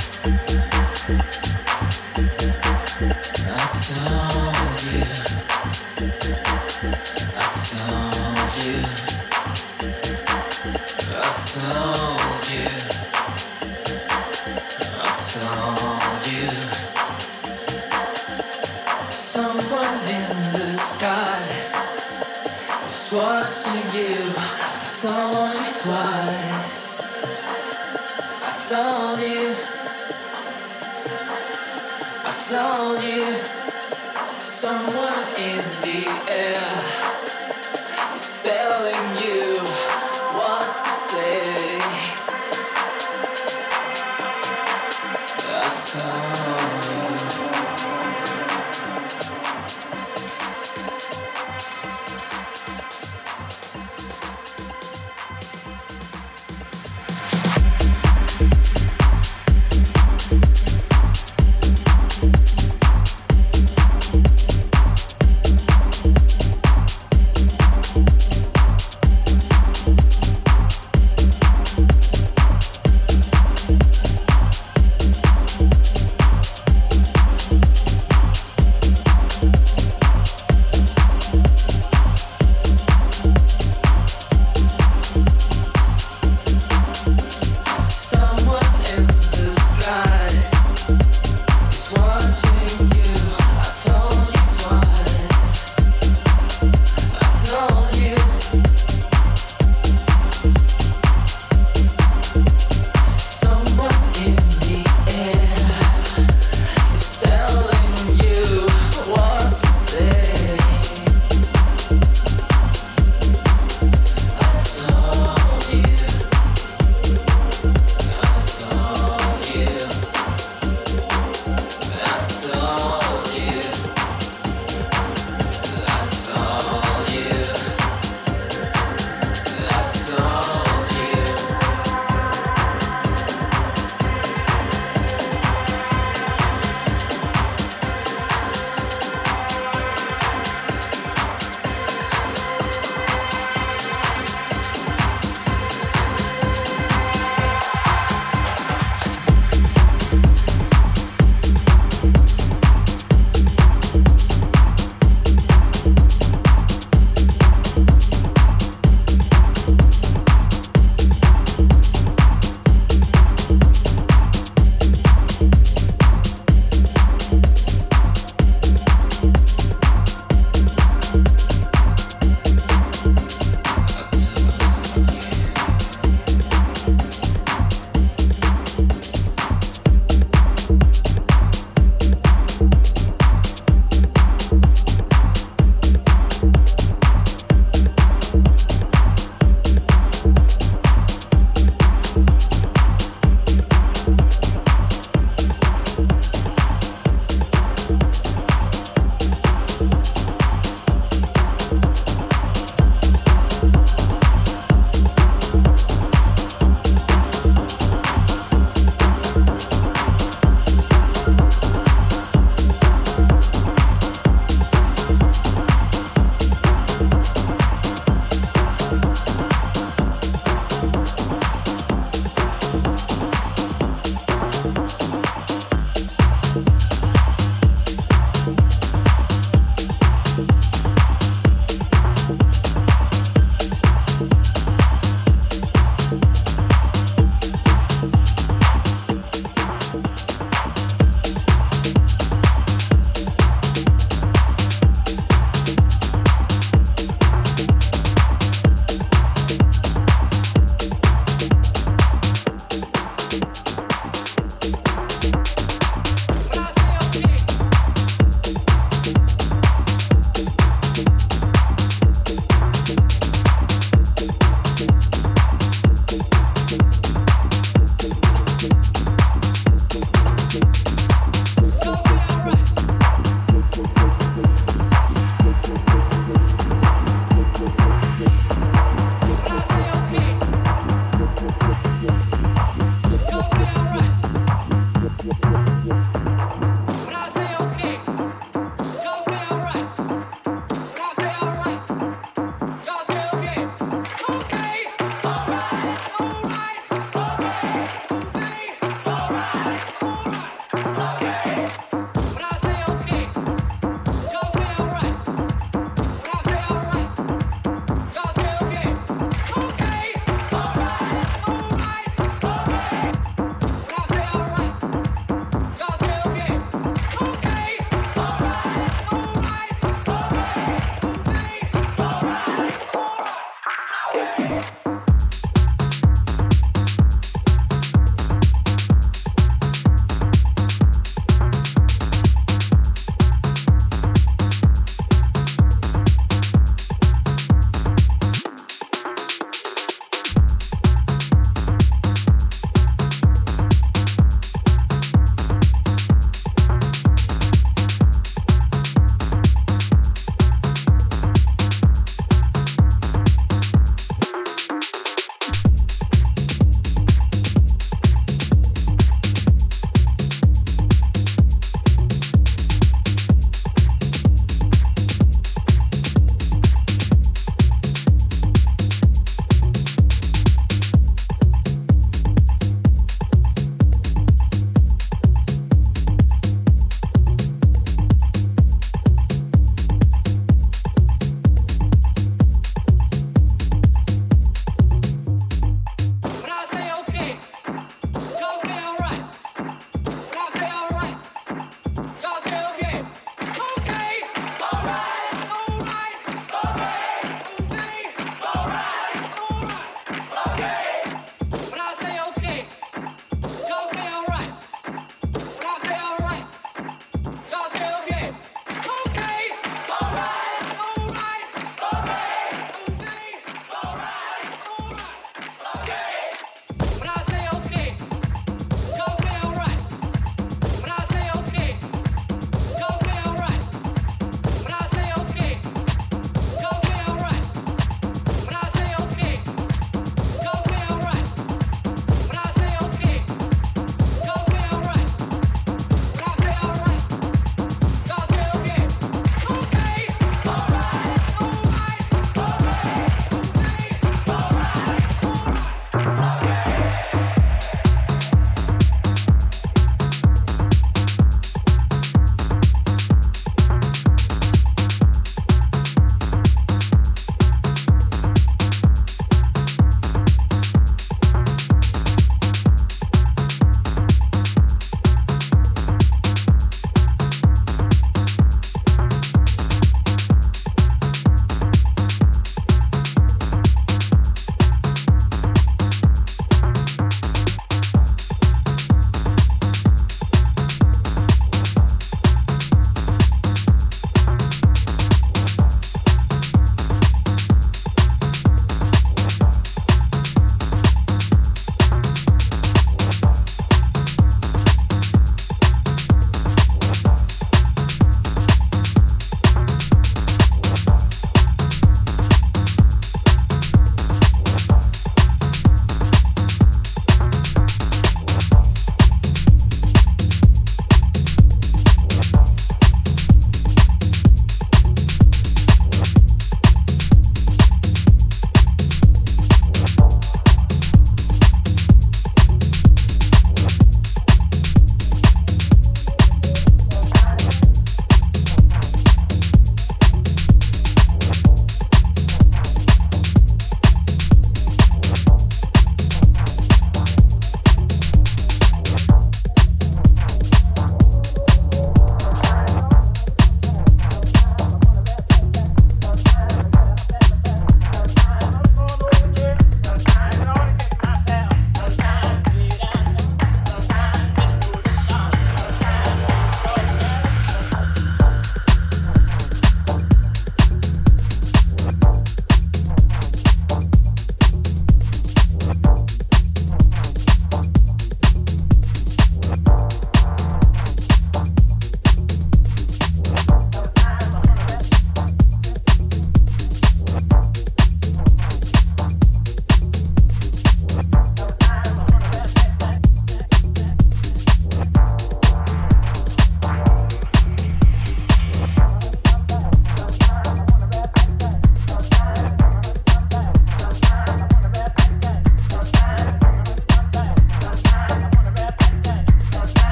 I told you.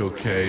okay.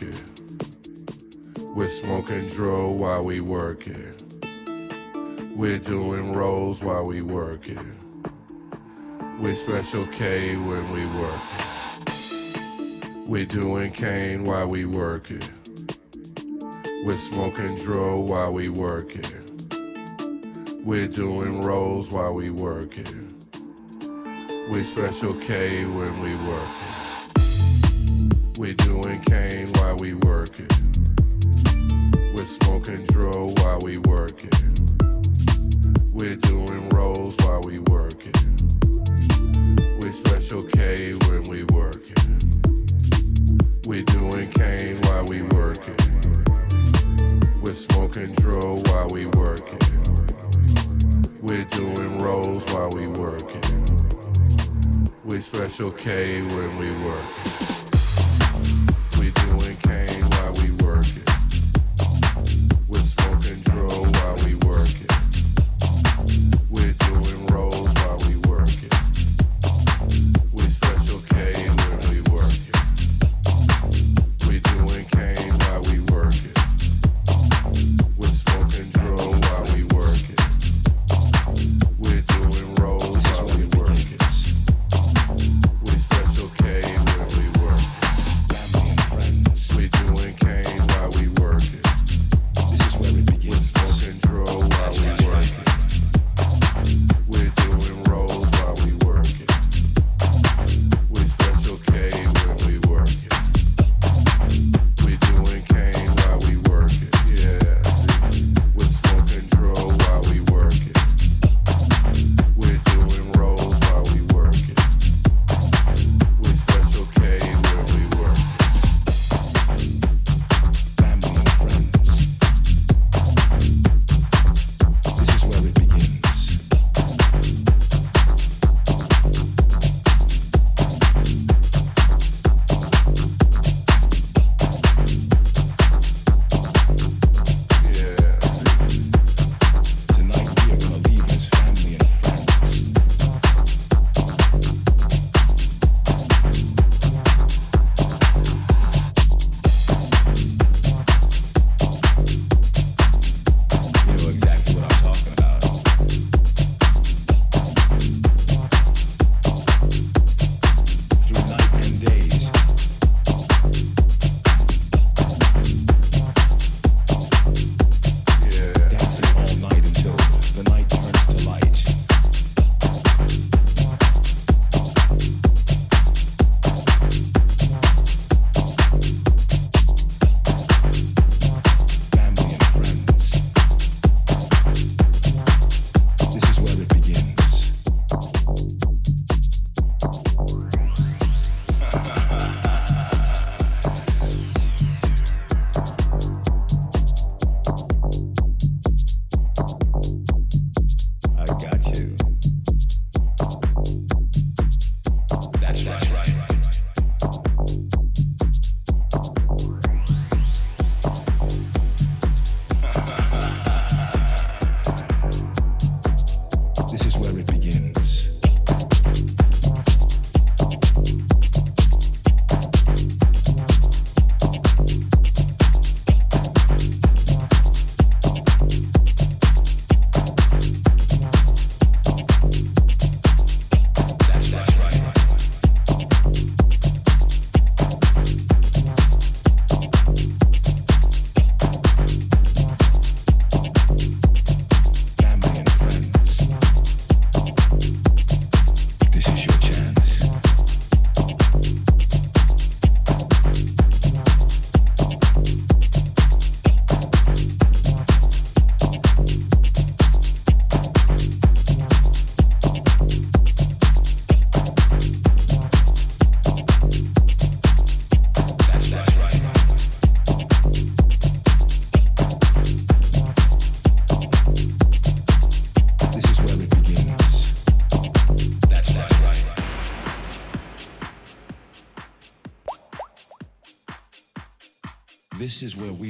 working. We're smoking dro while we working. We're doing rolls while we working. We're special K when we working. We're doing cane while we working. We're smoking dro while we working. We're doing rolls while we working. We're special K when we working.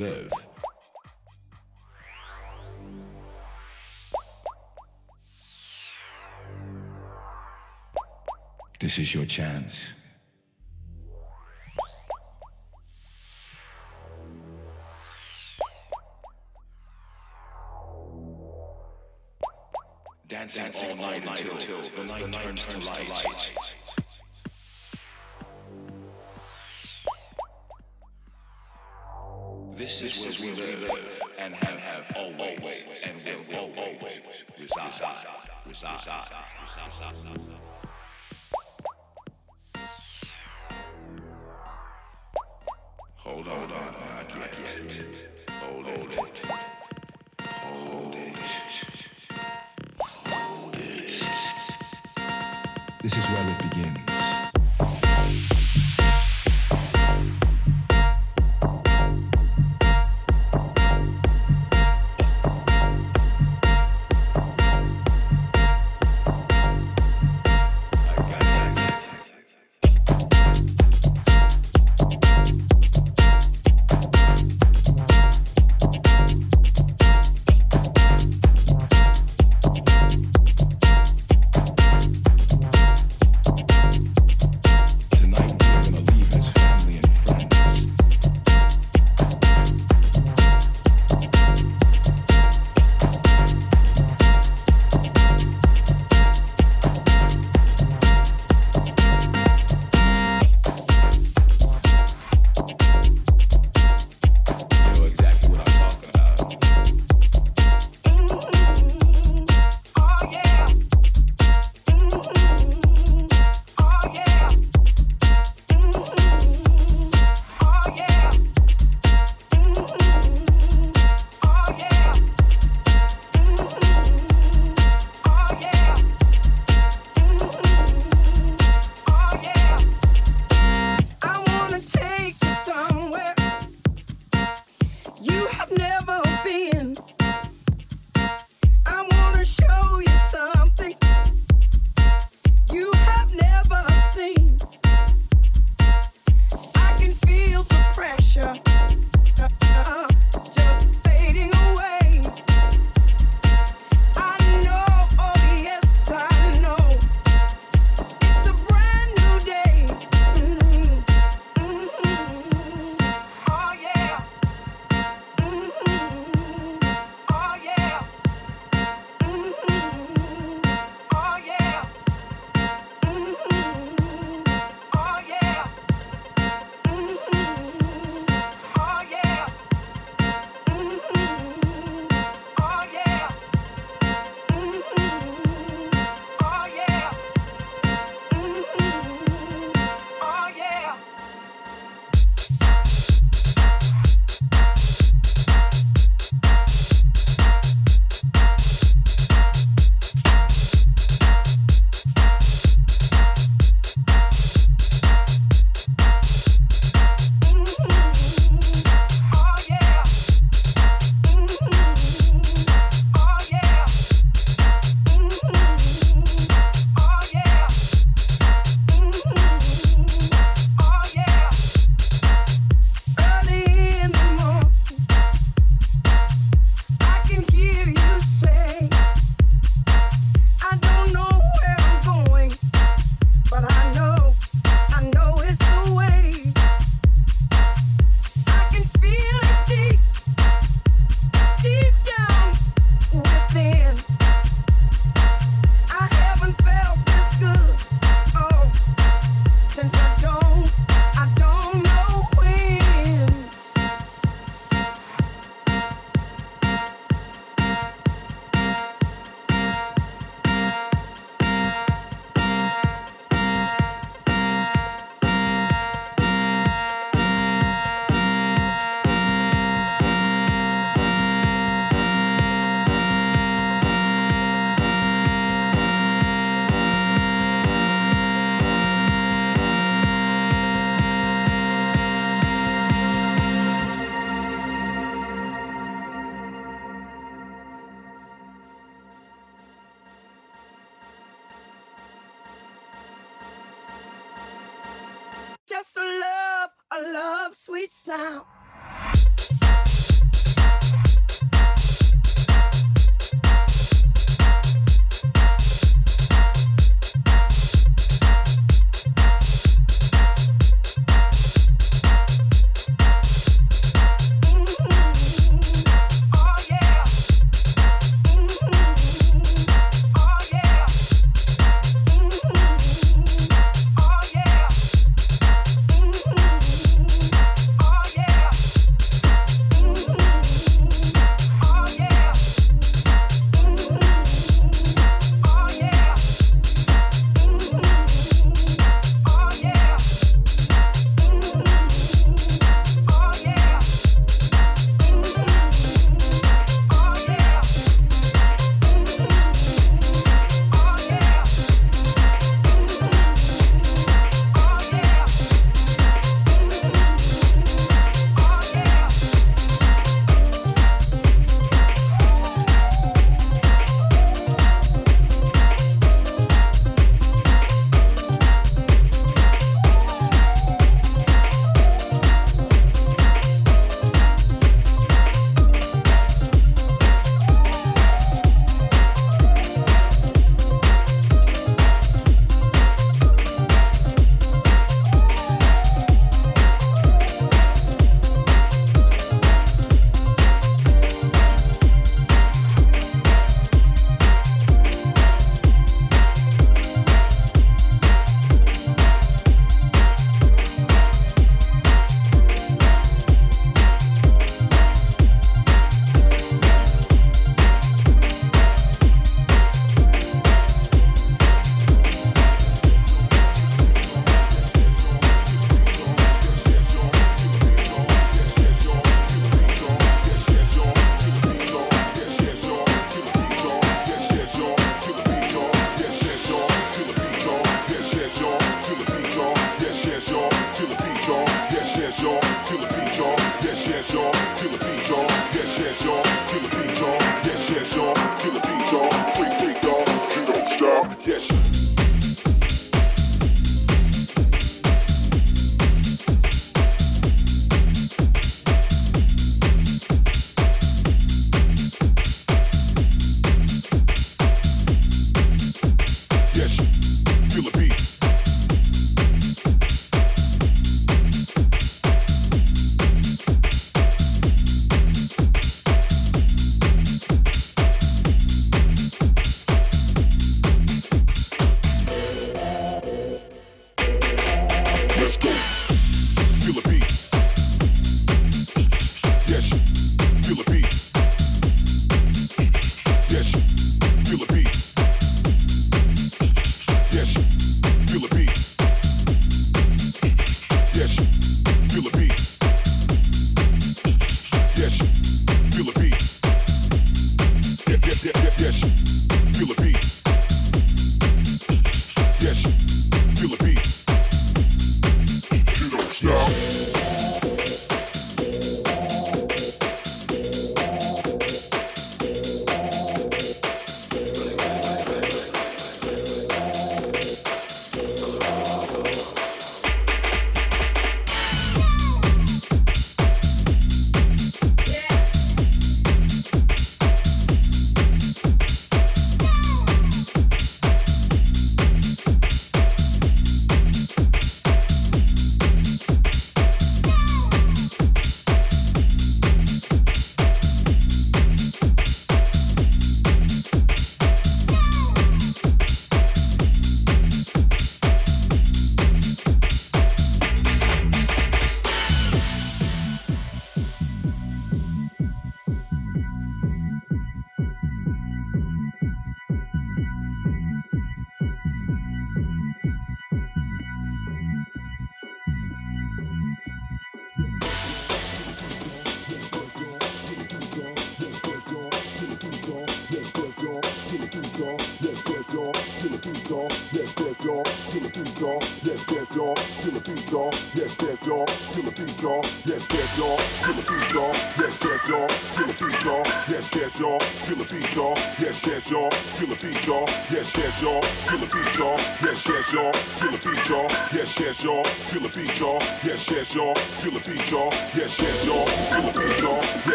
Live. This is your chance.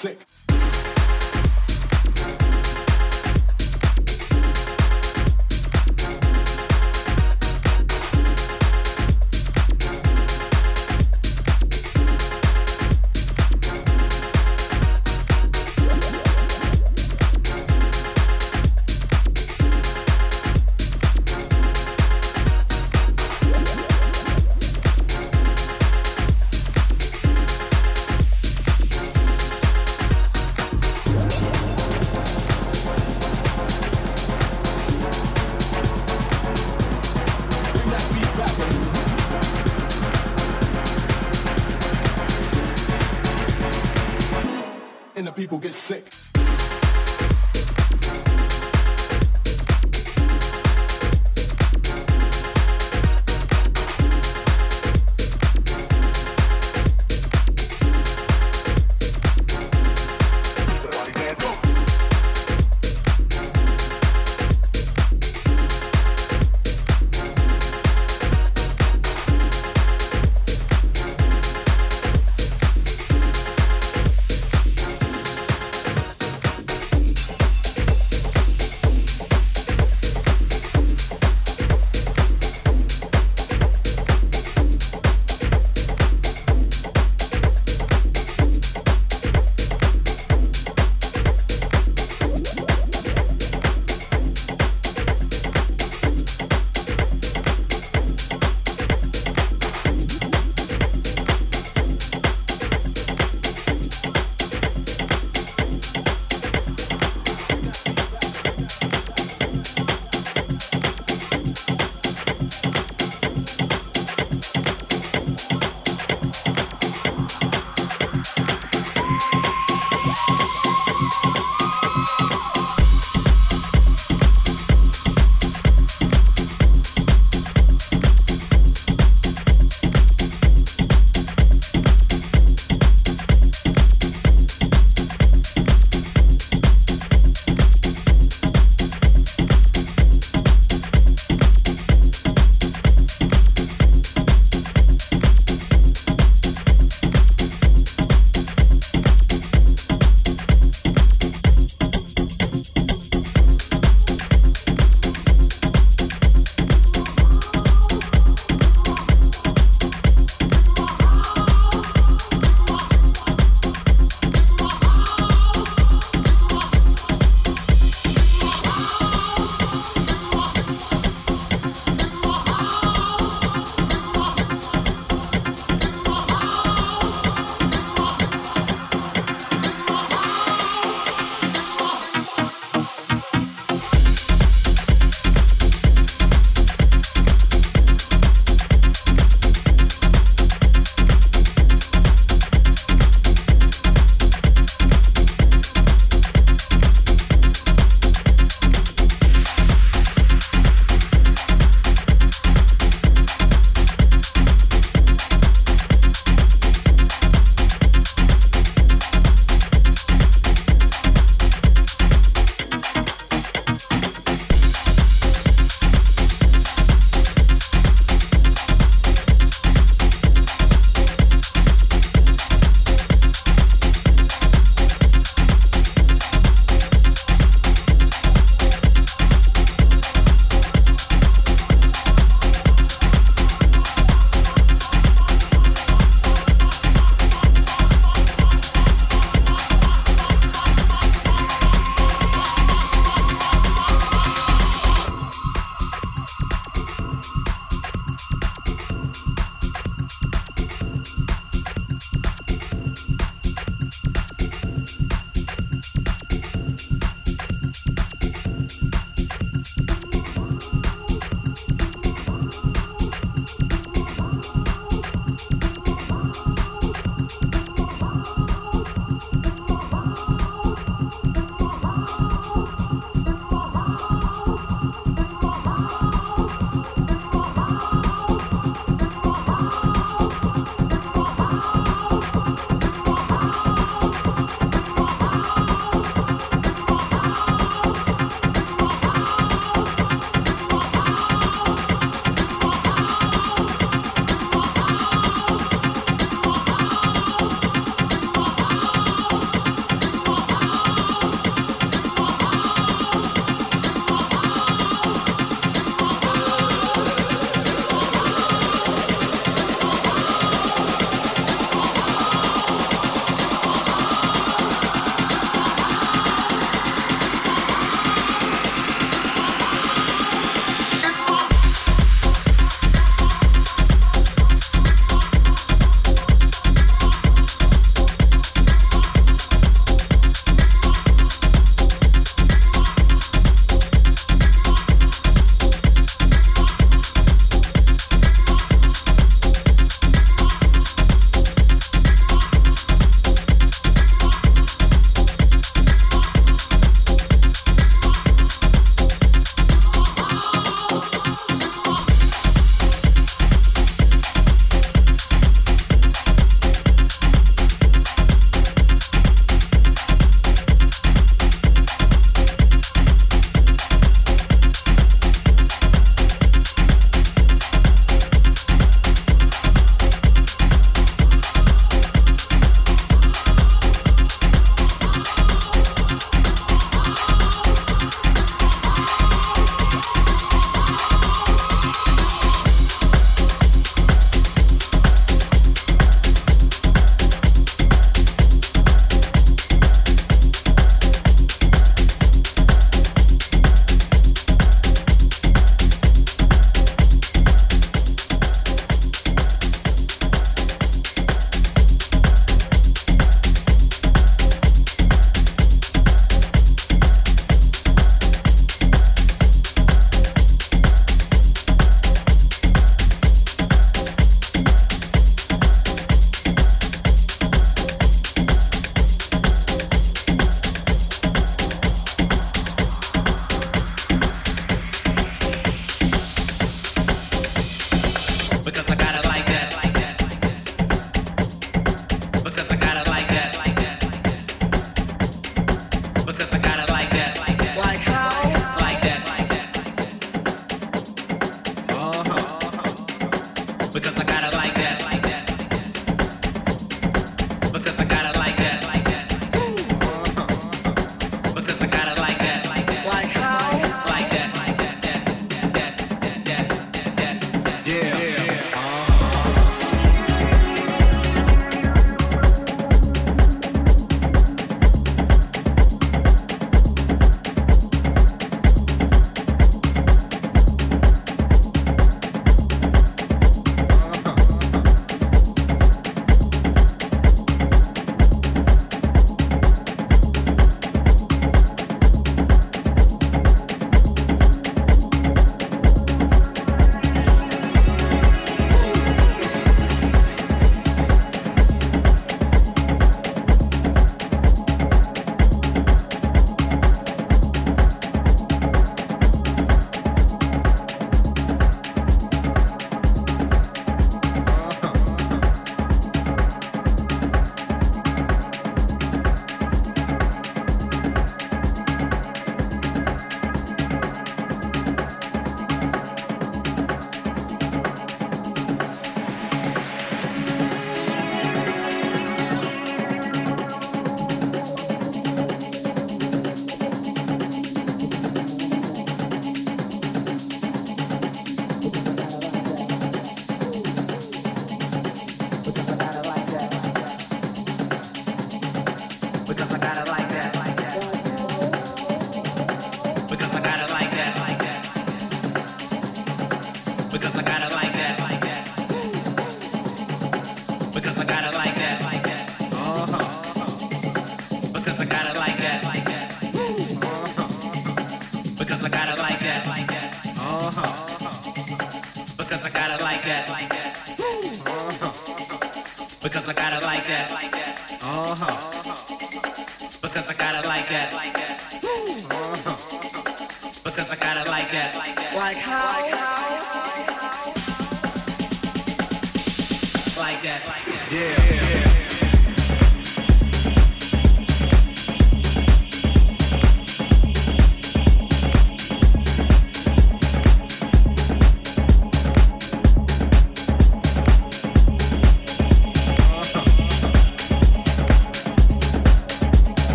Sick. People get sick.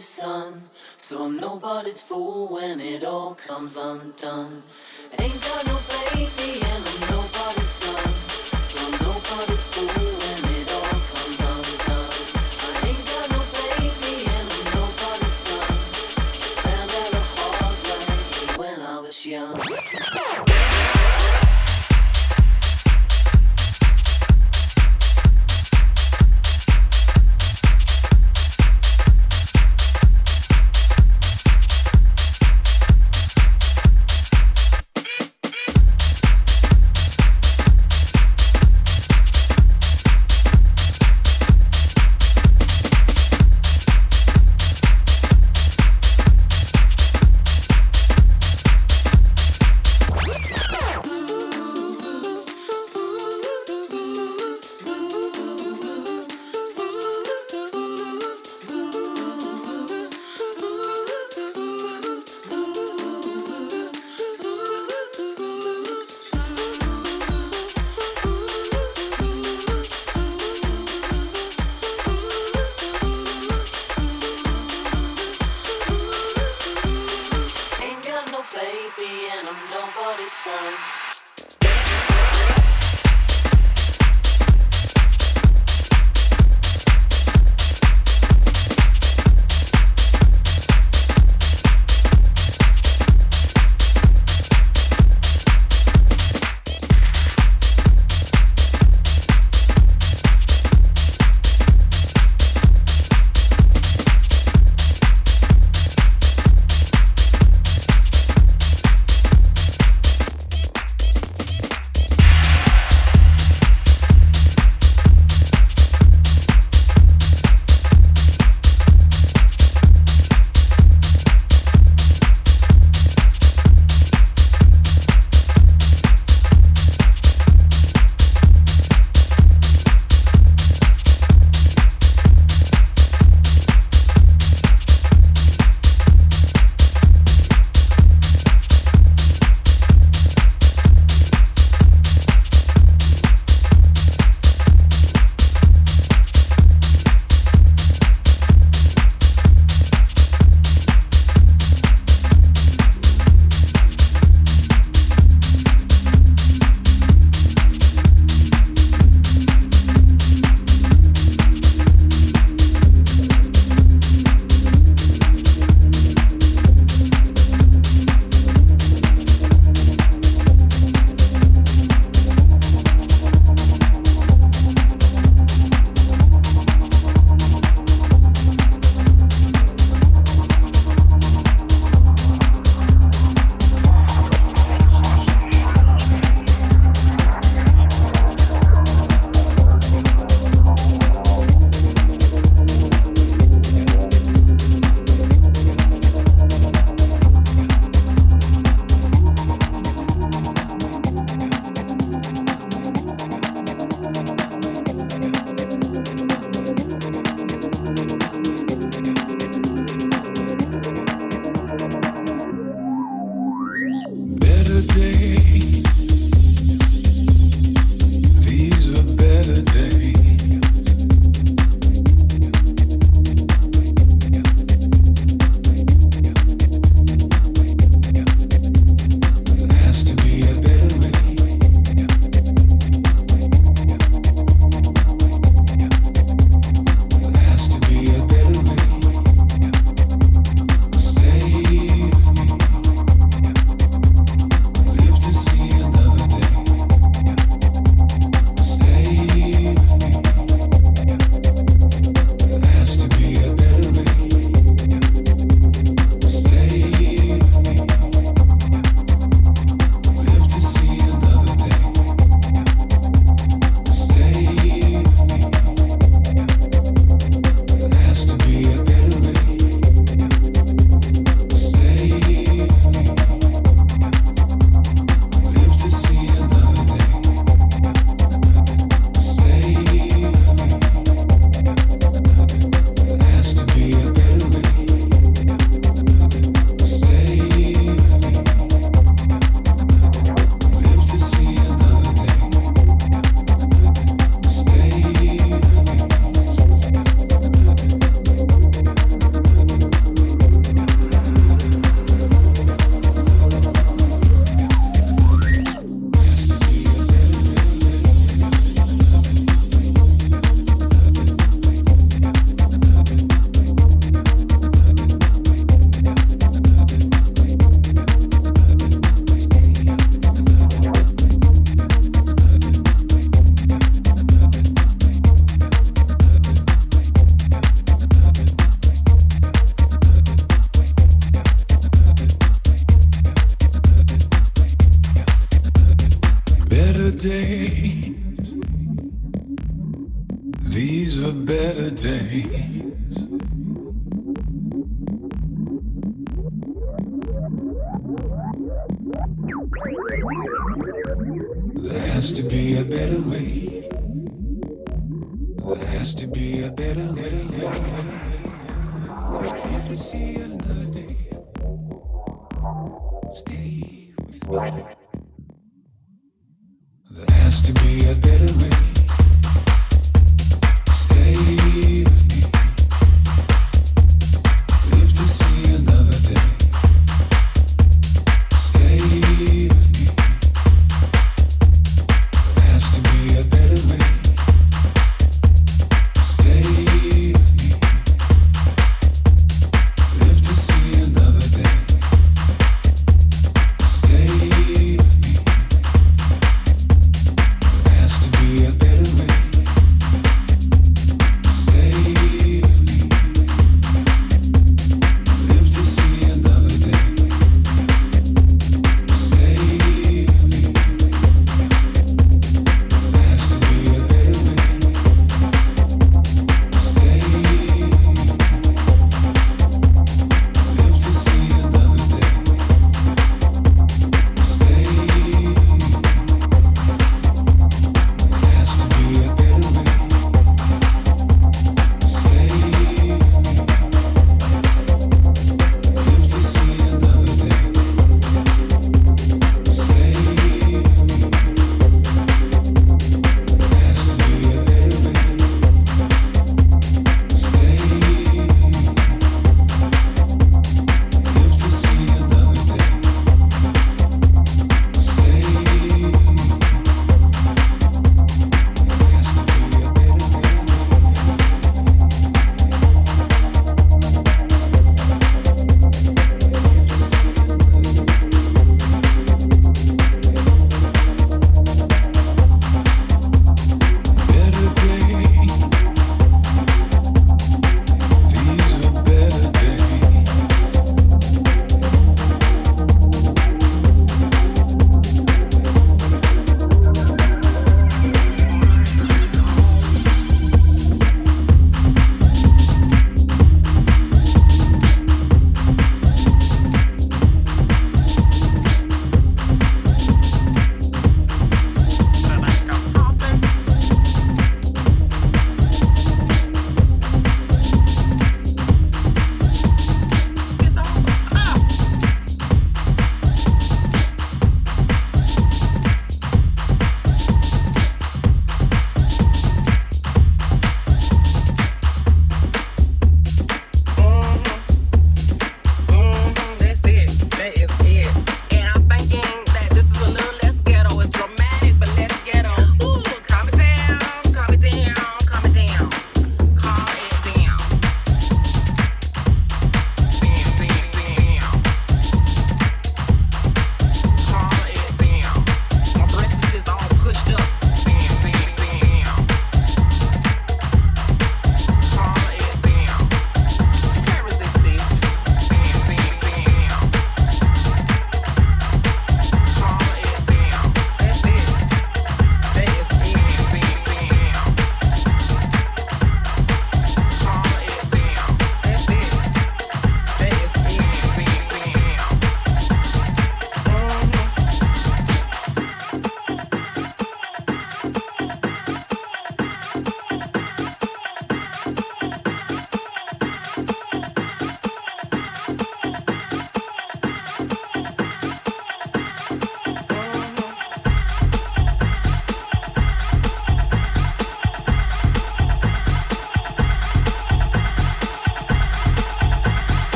So I'm nobody's fool when it all comes undone. Ain't got no baby and I'm nobody's son. So I'm nobody's fool when it all comes undone. I ain't got no baby and I'm nobody's son. Found out hard way when I was young.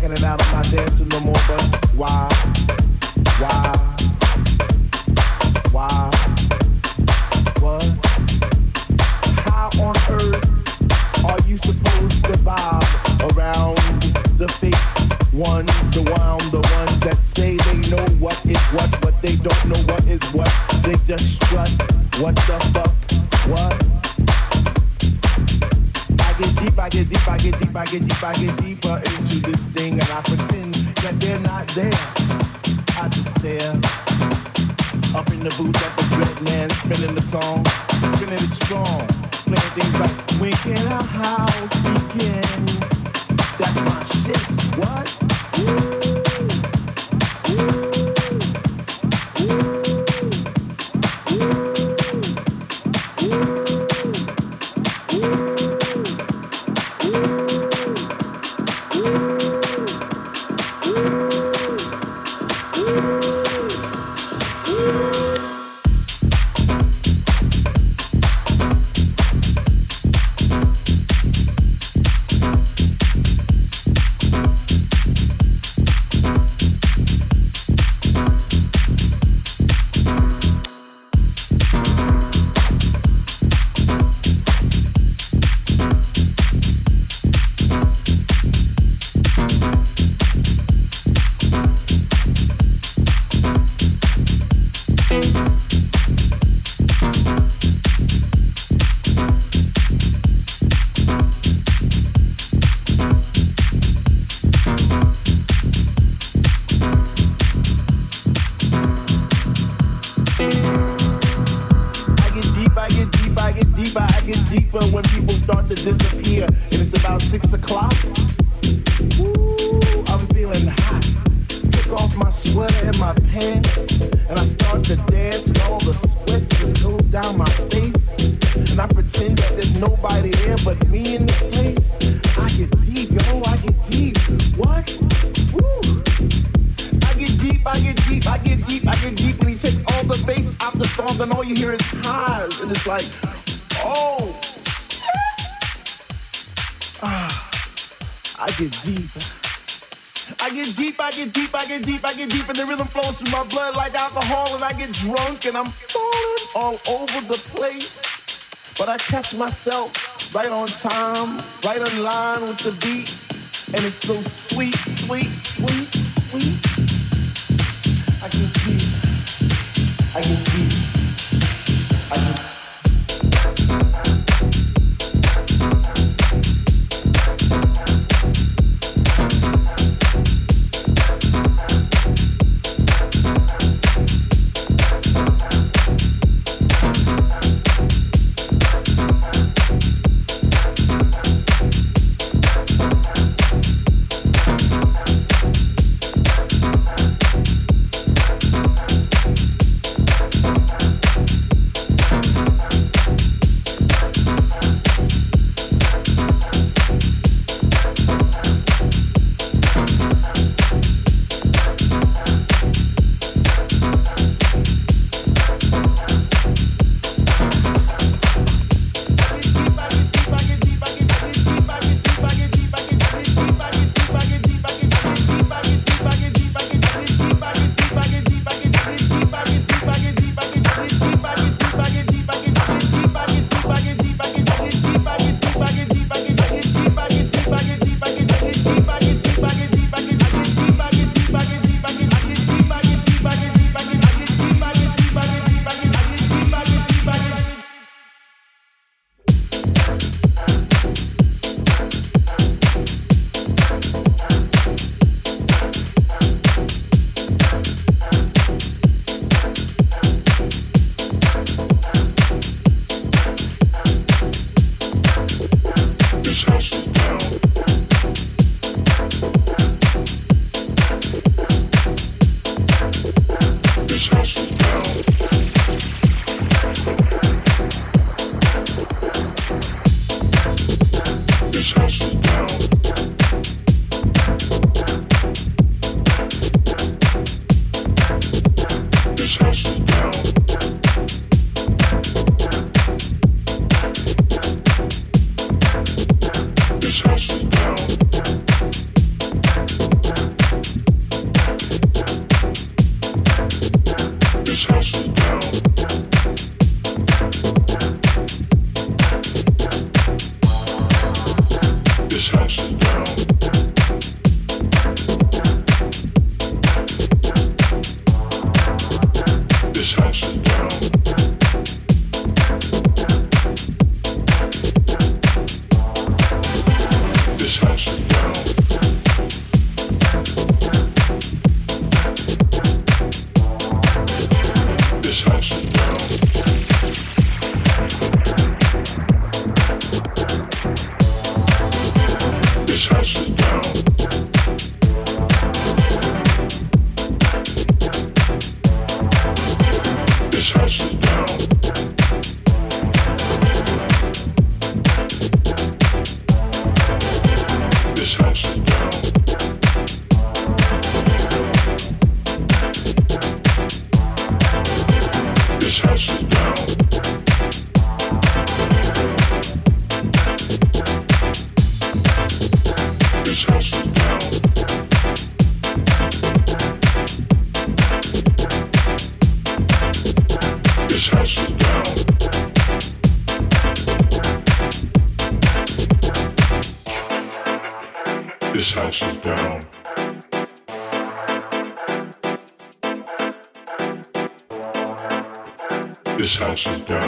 rocking it out on my dance to no more but. And I'm falling all over the place. But I catch myself right on time, right on line with the beat. And it's so sweet, sweet, sweet, sweet. House.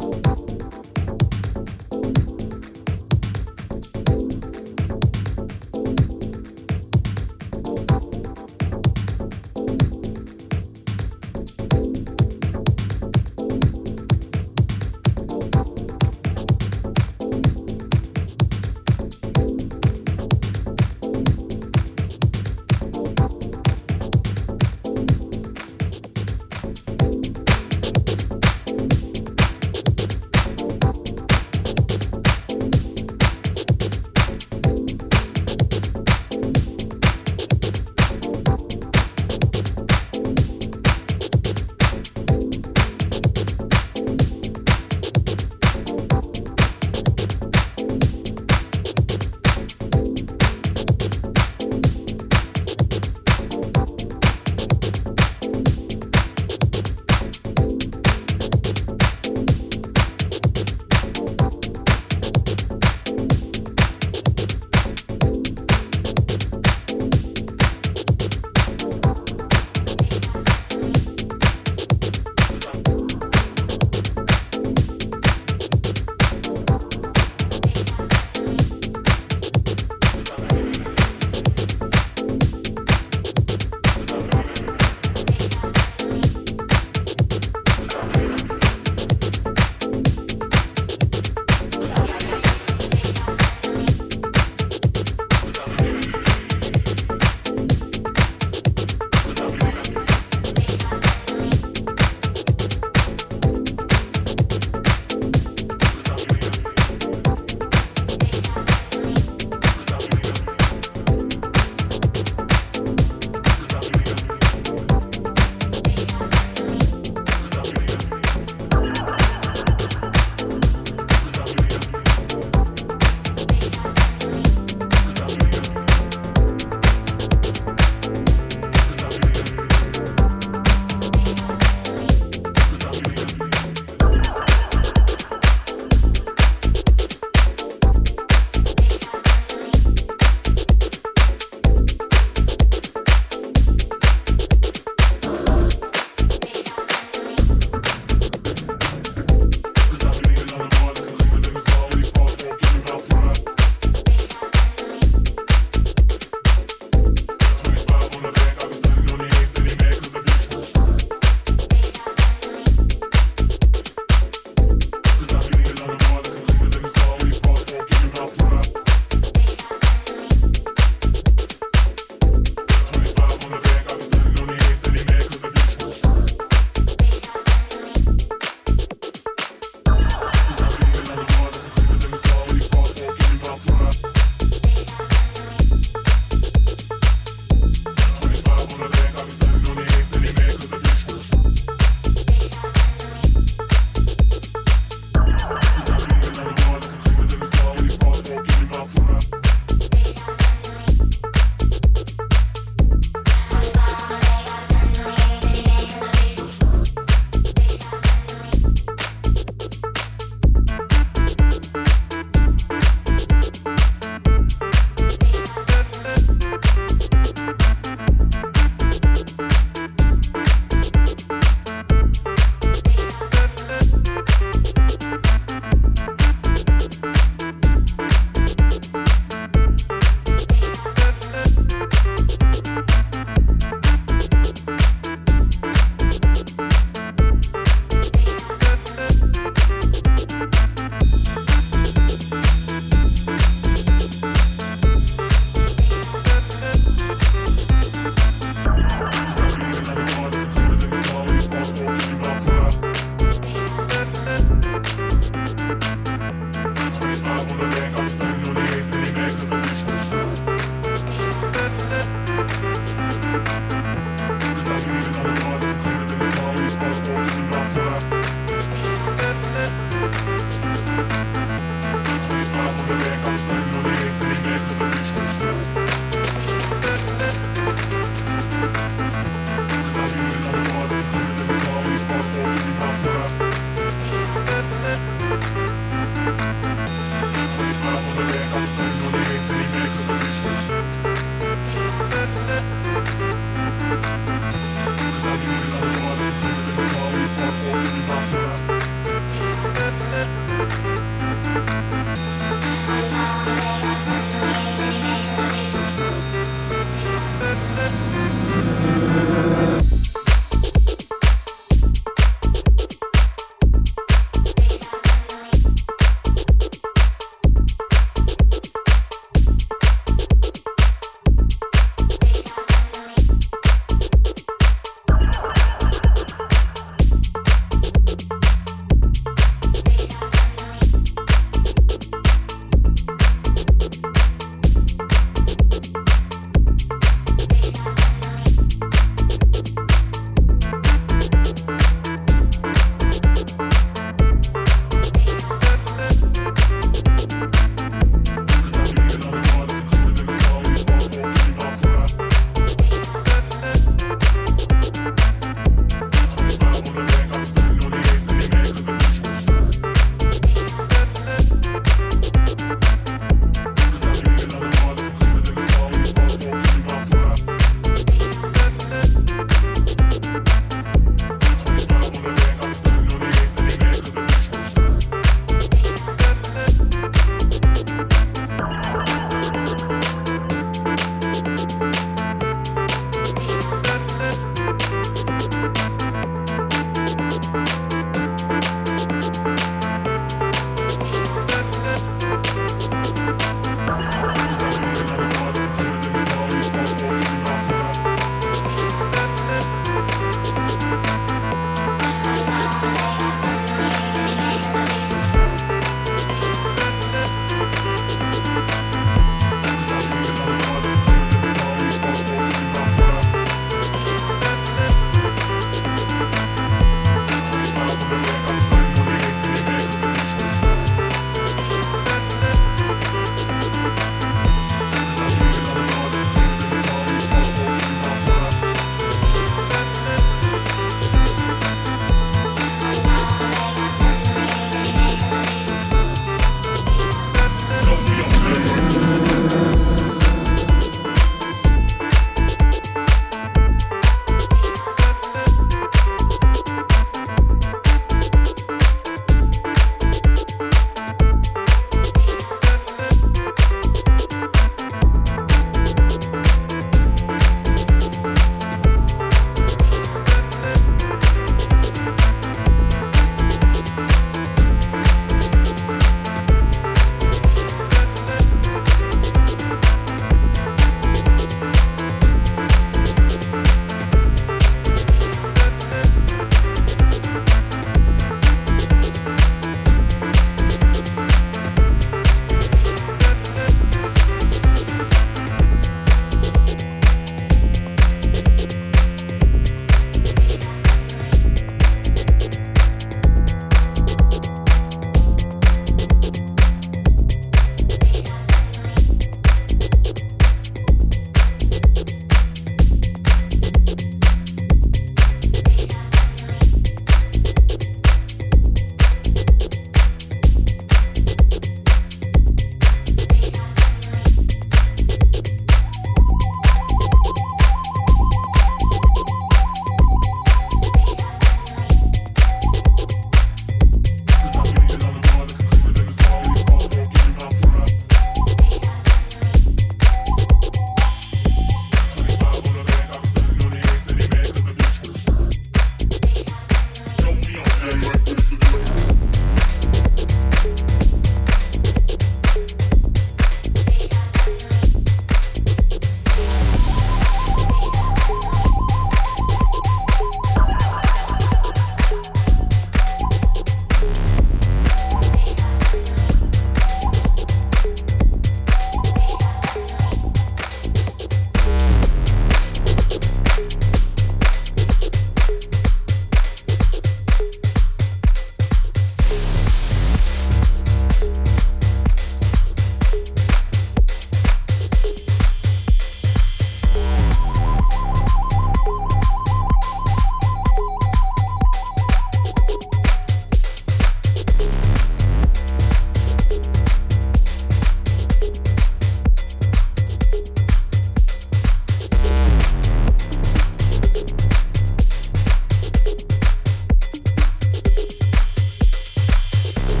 Peace.